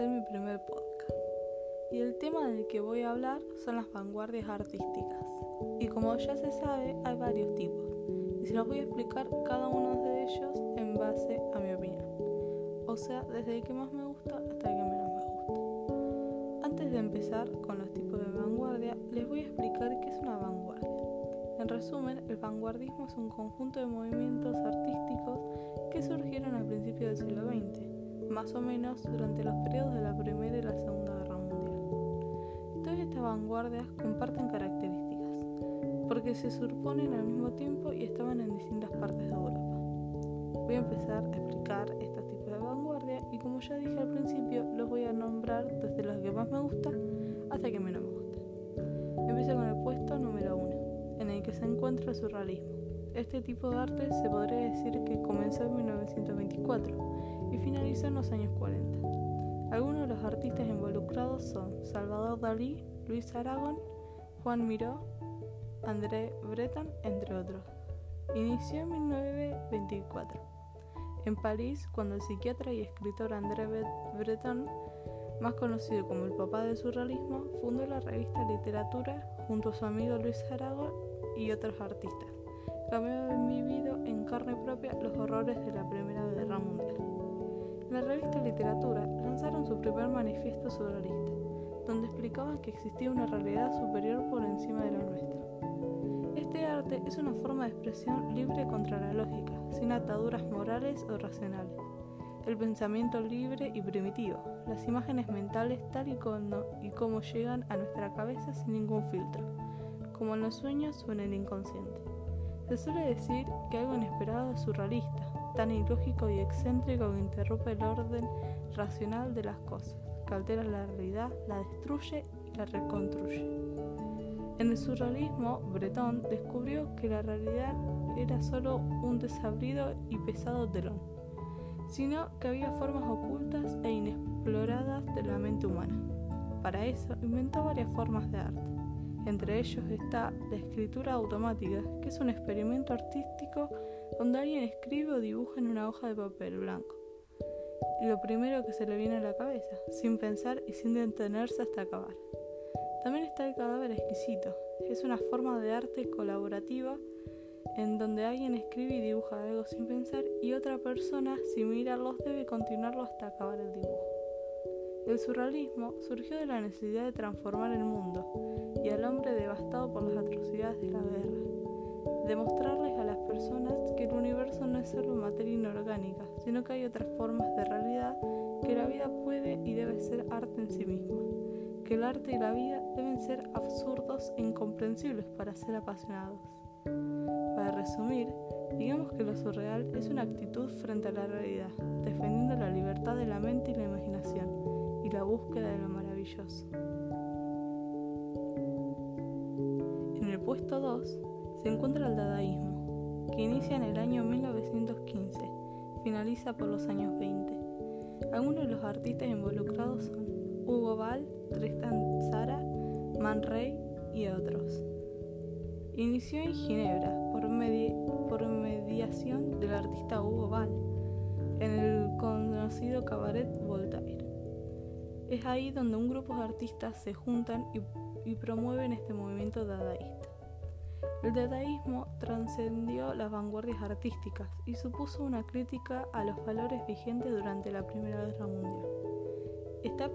hacer mi primer podcast. Y el tema del que voy a hablar son las vanguardias artísticas. Y como ya se sabe, hay varios tipos. Y se los voy a explicar cada uno de ellos en base a mi opinión. O sea, desde el que más me gusta hasta el que menos me gusta. Antes de empezar con los tipos de vanguardia, les voy a explicar qué es una vanguardia. En resumen, el vanguardismo es un conjunto de movimientos artísticos que surgieron a principios del siglo XX más o menos durante los periodos de la Primera y la Segunda Guerra Mundial. Todas estas vanguardias comparten características, porque se surponen al mismo tiempo y estaban en distintas partes de Europa. Voy a empezar a explicar estos tipos de vanguardia y como ya dije al principio, los voy a nombrar desde los que más me gustan hasta que menos me gustan. Empiezo con el puesto número uno, en el que se encuentra el surrealismo. Este tipo de arte se podría decir que comenzó en 1924 y finalizó en los años 40. Algunos de los artistas involucrados son Salvador Dalí, Luis Aragón, Juan Miró, André Breton, entre otros. Inició en 1924 en París cuando el psiquiatra y escritor André Breton, más conocido como el papá del surrealismo, fundó la revista Literatura junto a su amigo Luis Aragón y otros artistas, habían vivido en carne propia los horrores de la Primera Guerra Mundial la revista Literatura lanzaron su primer manifiesto surrealista, donde explicaban que existía una realidad superior por encima de la nuestra. Este arte es una forma de expresión libre contra la lógica, sin ataduras morales o racionales. El pensamiento libre y primitivo, las imágenes mentales tal y como, y como llegan a nuestra cabeza sin ningún filtro, como en los sueños o en el inconsciente. Se suele decir que algo inesperado es surrealista, tan ilógico y excéntrico que interrumpe el orden racional de las cosas, que altera la realidad, la destruye y la reconstruye. En el surrealismo, Breton descubrió que la realidad era solo un desabrido y pesado telón, sino que había formas ocultas e inexploradas de la mente humana. Para eso inventó varias formas de arte. Entre ellos está la escritura automática, que es un experimento artístico donde alguien escribe o dibuja en una hoja de papel blanco. Lo primero que se le viene a la cabeza, sin pensar y sin detenerse hasta acabar. También está el cadáver exquisito, es una forma de arte colaborativa en donde alguien escribe y dibuja algo sin pensar y otra persona, sin mirarlos, debe continuarlo hasta acabar el dibujo. El surrealismo surgió de la necesidad de transformar el mundo y al hombre devastado por las atrocidades de la guerra, demostrarles a las personas que el universo no es solo materia inorgánica, sino que hay otras formas de realidad que la vida puede y debe ser arte en sí misma, que el arte y la vida deben ser absurdos e incomprensibles para ser apasionados. Para resumir, digamos que lo surreal es una actitud frente a la realidad, defendiendo la libertad de la mente y la imaginación y la búsqueda de lo maravilloso. En el puesto 2 se encuentra el dadaísmo, que inicia en el año 1915, finaliza por los años 20. Algunos de los artistas involucrados son Hugo Ball, Tristan Zara, Man Ray y otros. Inició en Ginebra por, mediación del artista Hugo Ball en el conocido cabaret Voltaire. Es ahí donde un grupo de artistas se juntan y, promueven este movimiento dadaísta. El dadaísmo trascendió las vanguardias artísticas y supuso una crítica a los valores vigentes durante la Primera Guerra Mundial. Esta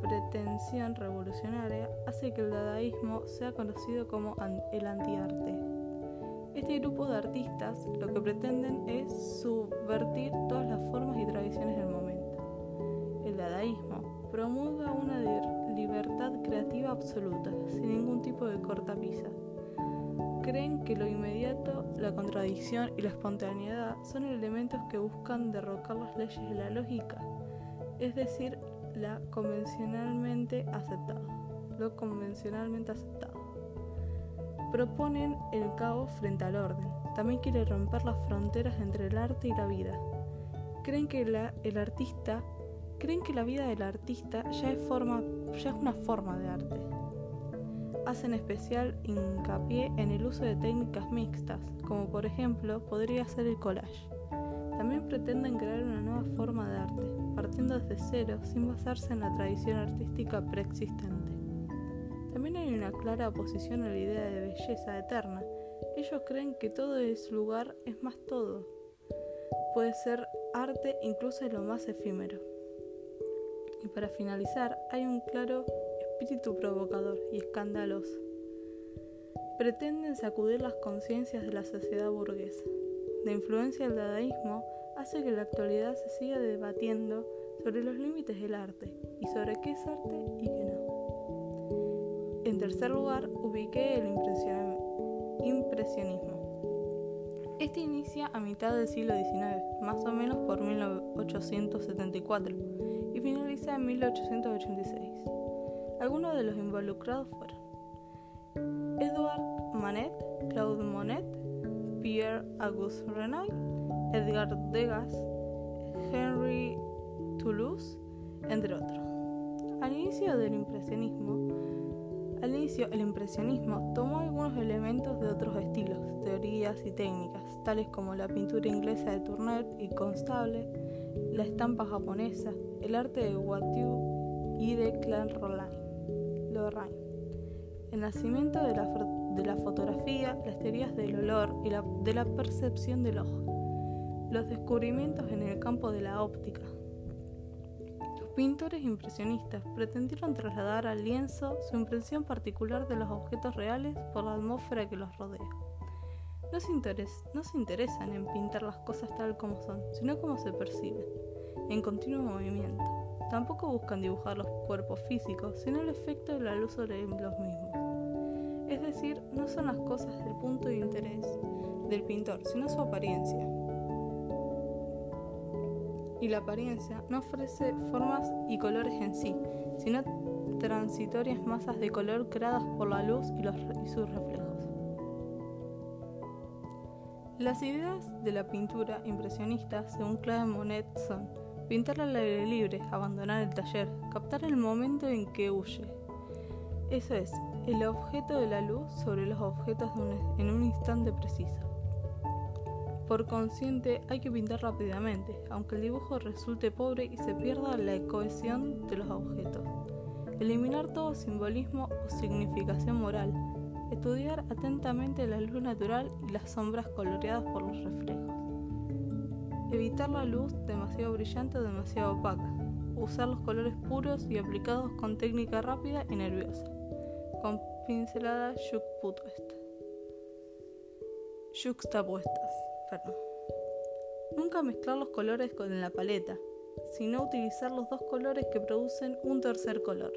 pretensión revolucionaria hace que el dadaísmo sea conocido como el antiarte. Este grupo de artistas lo que pretenden es subvertir todas las formas y tradiciones del momento. El dadaísmo promulga una libertad creativa absoluta, sin ningún tipo de cortapisa. Creen que lo inmediato, la contradicción y la espontaneidad son elementos que buscan derrocar las leyes de la lógica, es decir, la convencionalmente aceptado, lo convencionalmente aceptado. Proponen el caos frente al orden. También quieren romper las fronteras entre el arte y la vida. Creen que el artista creen que la vida del artista ya es una forma de arte. Hacen especial hincapié en el uso de técnicas mixtas, como por ejemplo podría ser el collage. También pretenden crear una nueva forma de arte, partiendo desde cero sin basarse en la tradición artística preexistente. También hay una clara oposición a la idea de belleza eterna. Ellos creen que todo es lugar, es más todo. Puede ser arte incluso en lo más efímero. Y para finalizar, hay un claro espíritu provocador y escandaloso. Pretenden sacudir las conciencias de la sociedad burguesa. La influencia del dadaísmo hace que en la actualidad se siga debatiendo sobre los límites del arte y sobre qué es arte y qué no. En tercer lugar, ubiqué el impresionismo. Este inicia a mitad del siglo XIX, más o menos por 1874, y finaliza en 1886. Algunos de los involucrados fueron Edouard Manet, Claude Monet, Pierre-Auguste Renoir, Edgar Degas, Henry Toulouse, entre otros. Al inicio del impresionismo, al inicio el impresionismo tomó algunos elementos de otros estilos, teorías y técnicas, tales como la pintura inglesa de Turner y Constable, la estampa japonesa, el arte de Watteau y de Clan El nacimiento de la, de la fotografía, las teorías del olor y la, de la percepción del ojo los descubrimientos en el campo de la óptica. Los pintores impresionistas pretendieron trasladar al lienzo su impresión particular de los objetos reales por la atmósfera que los rodea. No se, no se interesan en pintar las cosas tal como son, sino como se perciben, en continuo movimiento. Tampoco buscan dibujar los cuerpos físicos, sino el efecto de la luz sobre los mismos. Es decir, no son las cosas del punto de interés del pintor, sino su apariencia y la apariencia no ofrece formas y colores en sí, sino transitorias masas de color creadas por la luz y, sus reflejos. Las ideas de la pintura impresionista, según Claude Monet, son pintar al aire libre, abandonar el taller, captar el momento en que huye. Eso es, el objeto de la luz sobre los objetos en un instante preciso. Por consciente hay que pintar rápidamente, aunque el dibujo resulte pobre y se pierda la cohesión de los objetos. Eliminar todo simbolismo o significación moral. Estudiar atentamente la luz natural y las sombras coloreadas por los reflejos. Evitar la luz demasiado brillante o demasiado opaca. Usar los colores puros y aplicados con técnica rápida y nerviosa. Con pinceladas yuxtapuestas. Nunca mezclar los colores con la paleta, sino utilizar los dos colores que producen un tercer color.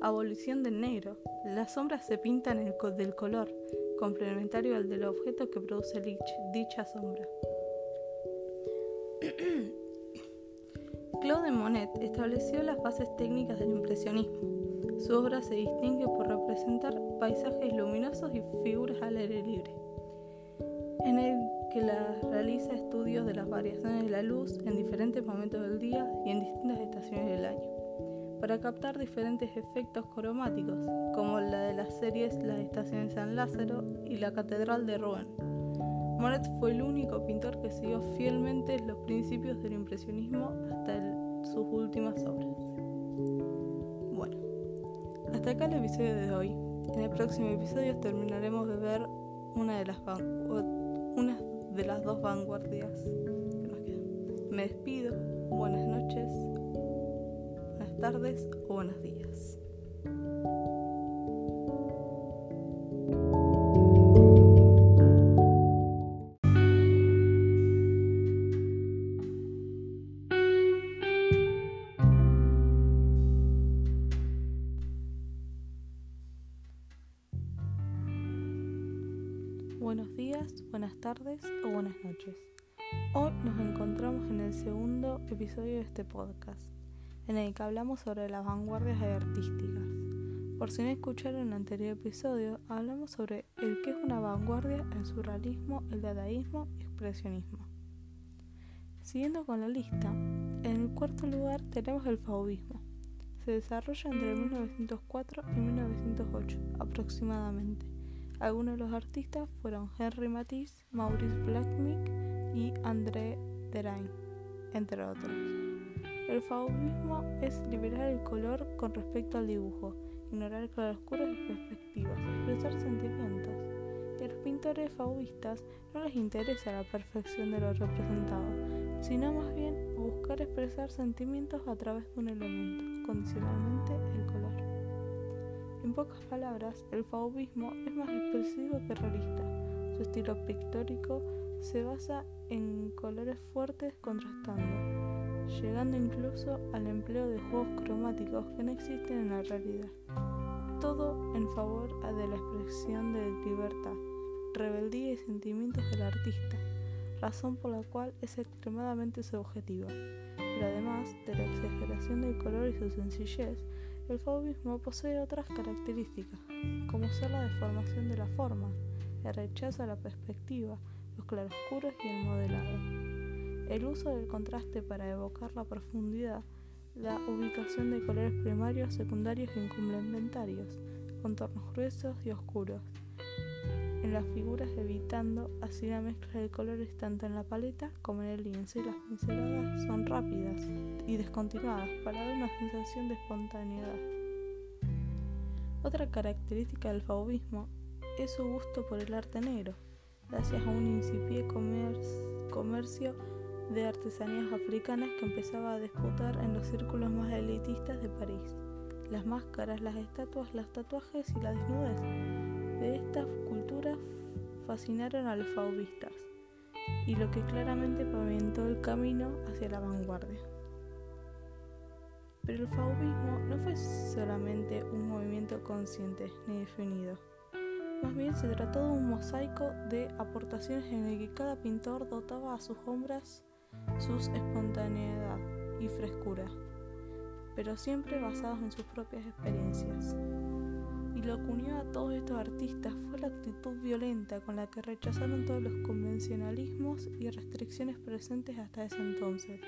Abolición del negro. Las sombras se pintan el del color, complementario al del objeto que produce dicha sombra. Claude Monet estableció las bases técnicas del impresionismo. Su obra se distingue por representar paisajes luminosos y figuras al aire libre. En el que realiza estudios de las variaciones de la luz en diferentes momentos del día y en distintas estaciones del año, para captar diferentes efectos cromáticos, como la de las series La Estación de San Lázaro y La Catedral de Rouen. Monet fue el único pintor que siguió fielmente los principios del impresionismo hasta sus últimas obras. Bueno, hasta acá el episodio de hoy. En el próximo episodio terminaremos de ver una de las una de las dos vanguardias que nos quedan. Me despido, buenas noches, buenas tardes o buenos días. Episodio de este podcast, en el que hablamos sobre las vanguardias artísticas. Por si no escucharon el anterior episodio, hablamos sobre el que es una vanguardia, el surrealismo, el dadaísmo y expresionismo. Siguiendo con la lista, en el cuarto lugar tenemos el fauvismo. Se desarrolla entre 1904 y 1908 aproximadamente algunos de los artistas fueron Henry Matisse, Maurice Blackmick y André Derain, entre otros. El fauvismo es liberar el color con respecto al dibujo, ignorar claroscuros y perspectivas, expresar sentimientos. Y a los pintores fauvistas no les interesa la perfección de lo representado, sino más bien buscar expresar sentimientos a través de un elemento, condicionalmente el color. En pocas palabras, el fauvismo es más expresivo que realista. Su estilo pictórico se basa en colores fuertes contrastando, llegando incluso al empleo de juegos cromáticos que no existen en la realidad. Todo en favor de la expresión de libertad, rebeldía y sentimientos del artista, razón por la cual es extremadamente subjetiva. Pero además de la exageración del color y su sencillez, el fauvismo posee otras características, como ser la deformación de la forma, el rechazo a la perspectiva, los claroscuros y el modelado. El uso del contraste para evocar la profundidad, la ubicación de colores primarios, secundarios y complementarios, contornos gruesos y oscuros, en las figuras evitando así la mezcla de colores tanto en la paleta como en el lienzo y las pinceladas son rápidas y descontinuadas para dar una sensación de espontaneidad. Otra característica del fauvismo es su gusto por el arte negro, gracias a un incipiente comercio de artesanías africanas que empezaba a disputar en los círculos más elitistas de París. Las máscaras, las estatuas, los tatuajes y la desnudez de estas culturas fascinaron a los fauvistas, y lo que claramente pavimentó el camino hacia la vanguardia. Pero el fauvismo no fue solamente un movimiento consciente ni definido más bien se trató de un mosaico de aportaciones en el que cada pintor dotaba a sus obras su espontaneidad y frescura, pero siempre basados en sus propias experiencias. Y lo que unió a todos estos artistas fue la actitud violenta con la que rechazaron todos los convencionalismos y restricciones presentes hasta ese entonces.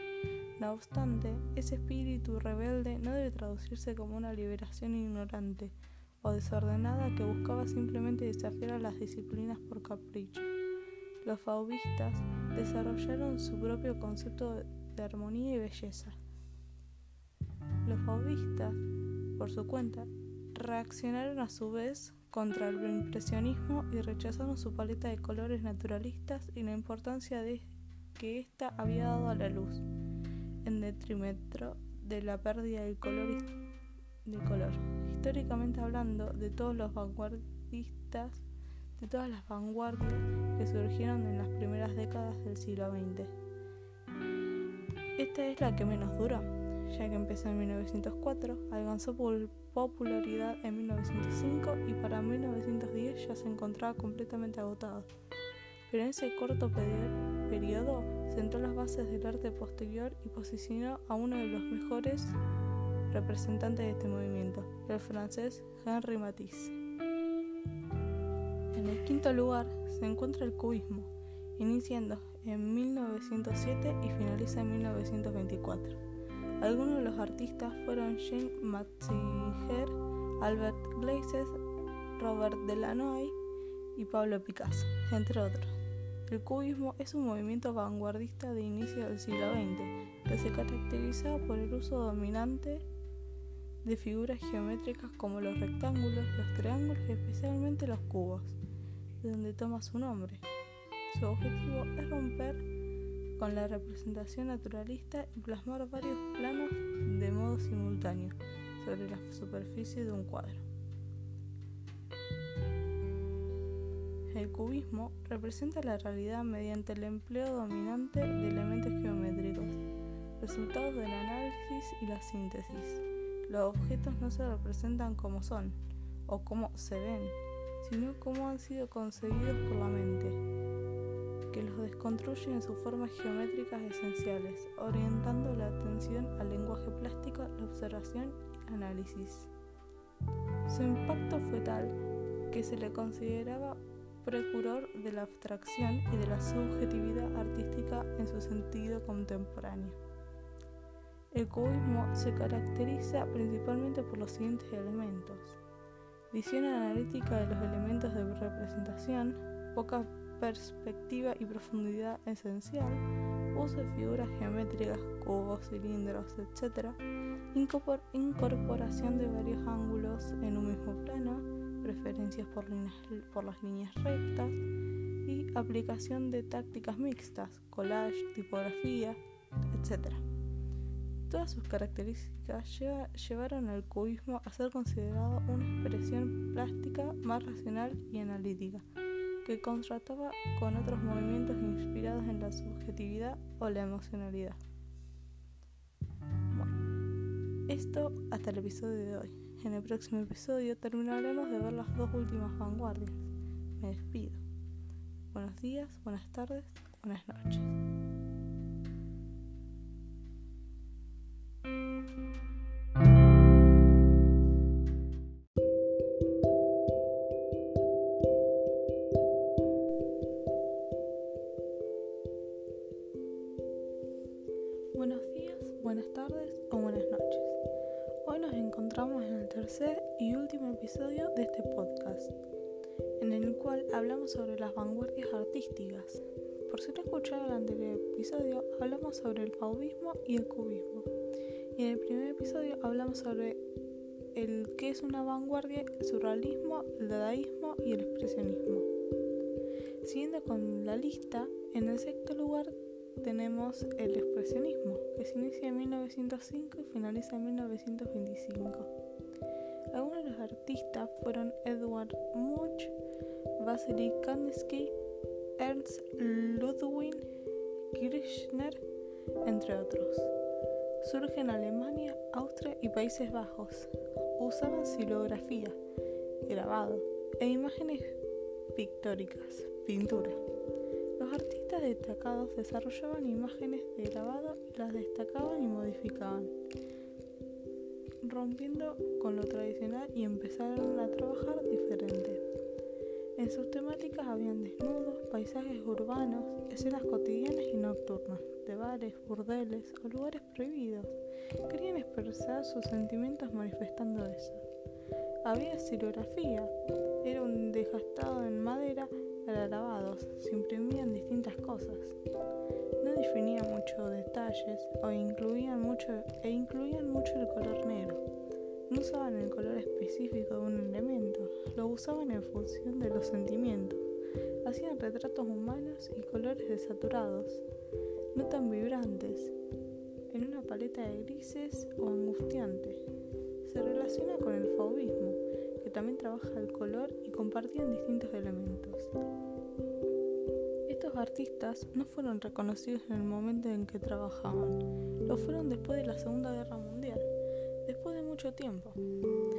No obstante, ese espíritu rebelde no debe traducirse como una liberación ignorante, o desordenada que buscaba simplemente desafiar a las disciplinas por capricho. Los fauvistas desarrollaron su propio concepto de armonía y belleza. Los fauvistas, por su cuenta, reaccionaron a su vez contra el impresionismo y rechazaron su paleta de colores naturalistas y la importancia que ésta había dado a la luz, en detrimento de la pérdida del color de color. Históricamente hablando, de todos los vanguardistas, de todas las vanguardias que surgieron en las primeras décadas del siglo XX. Esta es la que menos duró, ya que empezó en 1904, alcanzó popularidad en 1905 y para 1910 ya se encontraba completamente agotado. Pero en ese corto periodo sentó las bases del arte posterior y posicionó a uno de los mejores representante de este movimiento, el francés Henri Matisse. En el quinto lugar se encuentra el cubismo, iniciando en 1907 y finaliza en 1924. Algunos de los artistas fueron Jean Matzinger, Albert Gleizes, Robert Delanoy y Pablo Picasso, entre otros. El cubismo es un movimiento vanguardista de inicio del siglo XX que se caracteriza por el uso dominante de figuras geométricas como los rectángulos, los triángulos y especialmente los cubos, de donde toma su nombre. Su objetivo es romper con la representación naturalista y plasmar varios planos de modo simultáneo sobre la superficie de un cuadro. El cubismo representa la realidad mediante el empleo dominante de elementos geométricos, resultados del análisis y la síntesis. Los objetos no se representan como son o como se ven, sino como han sido concebidos por la mente, que los desconstruye en sus formas geométricas esenciales, orientando la atención al lenguaje plástico, la observación y el análisis. Su impacto fue tal que se le consideraba precursor de la abstracción y de la subjetividad artística en su sentido contemporáneo. El cubismo se caracteriza principalmente por los siguientes elementos. Visión analítica de los elementos de representación, poca perspectiva y profundidad esencial, uso de figuras geométricas, cubos, cilindros, etc., incorporación de varios ángulos en un mismo plano, preferencias por, por las líneas rectas y aplicación de tácticas mixtas, collage, tipografía, etc. Todas sus características llevaron al cubismo a ser considerado una expresión plástica más racional y analítica, que contrastaba con otros movimientos inspirados en la subjetividad o la emocionalidad. Bueno, esto hasta el episodio de hoy. En el próximo episodio terminaremos de ver las dos últimas vanguardias. Me despido. Buenos días, buenas tardes, buenas noches. Fauvismo y el cubismo. Y en el primer episodio hablamos sobre el qué es una vanguardia, el surrealismo, el dadaísmo y el expresionismo. Siguiendo con la lista, en el sexto lugar tenemos el expresionismo, que se inicia en 1905 y finaliza en 1925. Algunos de los artistas fueron Edward Munch, Vasily Kandinsky, Ernst Ludwig Kirchner, entre otros. Surge en Alemania, Austria y Países Bajos. Usaban silografía, grabado e imágenes pictóricas, pintura. Los artistas destacados desarrollaban imágenes de grabado y las destacaban y modificaban, rompiendo con lo tradicional y empezaron a trabajar diferente. En sus temáticas habían desnudos, paisajes urbanos, escenas cotidianas y nocturnas, de bares, burdeles o lugares prohibidos. Querían expresar sus sentimientos manifestando eso. Había silografía, era un desgastado en madera grabados, se imprimían distintas cosas. No definían muchos detalles o incluían mucho, e incluían mucho el color negro. No usaban el color específico de un elemento, lo usaban en función de los sentimientos. Hacían retratos humanos y colores desaturados, no tan vibrantes, en una paleta de grises o angustiante. Se relaciona con el fauvismo, que también trabaja el color y compartían distintos elementos. Estos artistas no fueron reconocidos en el momento en que trabajaban, lo fueron después de la Segunda Guerra Mundial, mucho tiempo.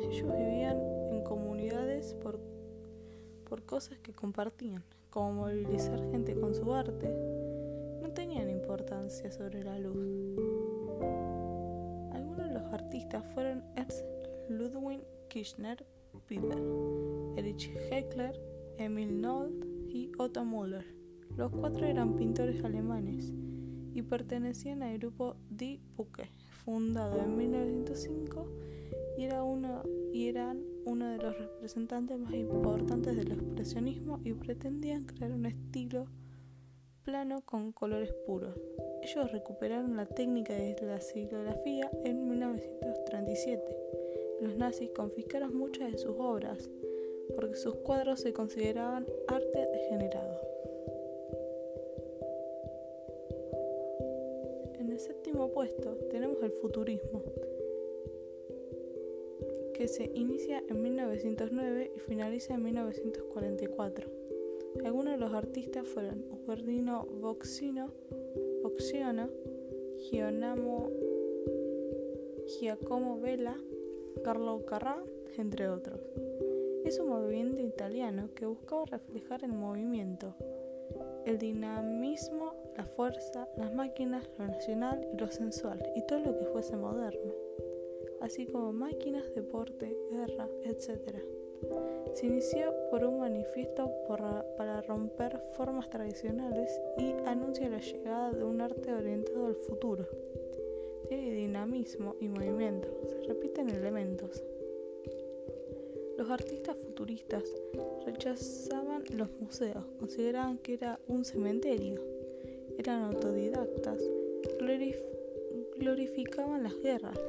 Ellos vivían en comunidades por, por cosas que compartían, como movilizar gente con su arte, no tenían importancia sobre la luz. Algunos de los artistas fueron Ernst Ludwig Kirchner, Peter, Erich Heckler, Emil Nold y Otto Müller. Los cuatro eran pintores alemanes y pertenecían al grupo Die Pucke, fundado en 1905 y, era uno, y eran uno de los representantes más importantes del expresionismo y pretendían crear un estilo plano con colores puros. Ellos recuperaron la técnica de la silografía en 1937. Los nazis confiscaron muchas de sus obras porque sus cuadros se consideraban arte degenerado. El séptimo puesto tenemos el futurismo, que se inicia en 1909 y finaliza en 1944. Algunos de los artistas fueron Ugardino Boxino, Boxiano, Giacomo Vela, Carlo Carrà, entre otros. Es un movimiento italiano que buscaba reflejar el movimiento, el dinamismo, la fuerza, las máquinas, lo nacional y lo sensual, y todo lo que fuese moderno, así como máquinas, deporte, guerra, etc. Se inició por un manifiesto para romper formas tradicionales y anuncia la llegada de un arte orientado al futuro. Tiene dinamismo y movimiento, se repiten elementos. Los artistas futuristas rechazaban los museos, consideraban que era un cementerio eran autodidactas, glorificaban las guerras,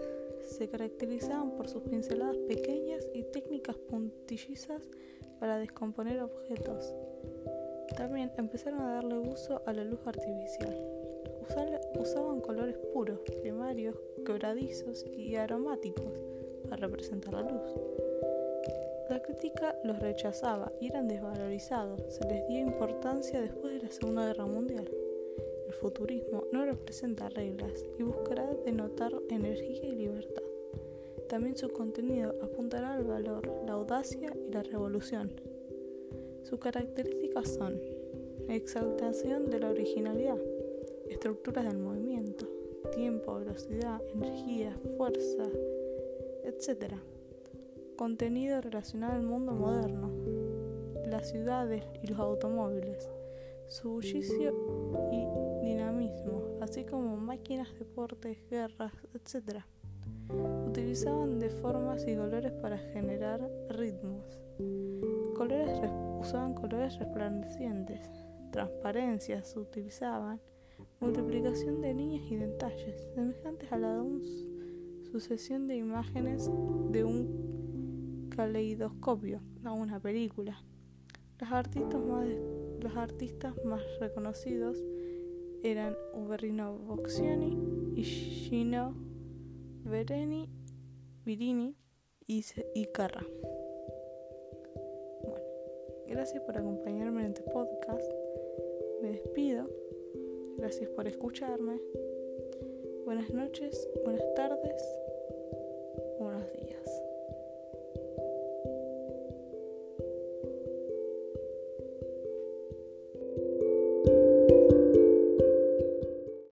se caracterizaban por sus pinceladas pequeñas y técnicas puntillizas para descomponer objetos. También empezaron a darle uso a la luz artificial. usaban colores puros, primarios, quebradizos y aromáticos para representar la luz. La crítica los rechazaba y eran desvalorizados. Se les dio importancia después de la Segunda Guerra Mundial. Futurismo no representa reglas y buscará denotar energía y libertad. También su contenido apuntará al valor, la audacia y la revolución. Sus características son exaltación de la originalidad, estructuras del movimiento, tiempo, velocidad, energía, fuerza, etc. Contenido relacionado al mundo moderno, las ciudades y los automóviles, su bullicio y así como máquinas, deportes, guerras, etc. Utilizaban de formas y colores para generar ritmos. Usaban colores resplandecientes, transparencias utilizaban, multiplicación de líneas y detalles, semejantes a la de una sucesión de imágenes de un caleidoscopio a una película. Los artistas más reconocidos eran Uberrino Boccioni y Gino Vereni, Virini y, Carra. Gracias por acompañarme en este podcast. Me despido. Gracias por escucharme. Buenas noches, buenas tardes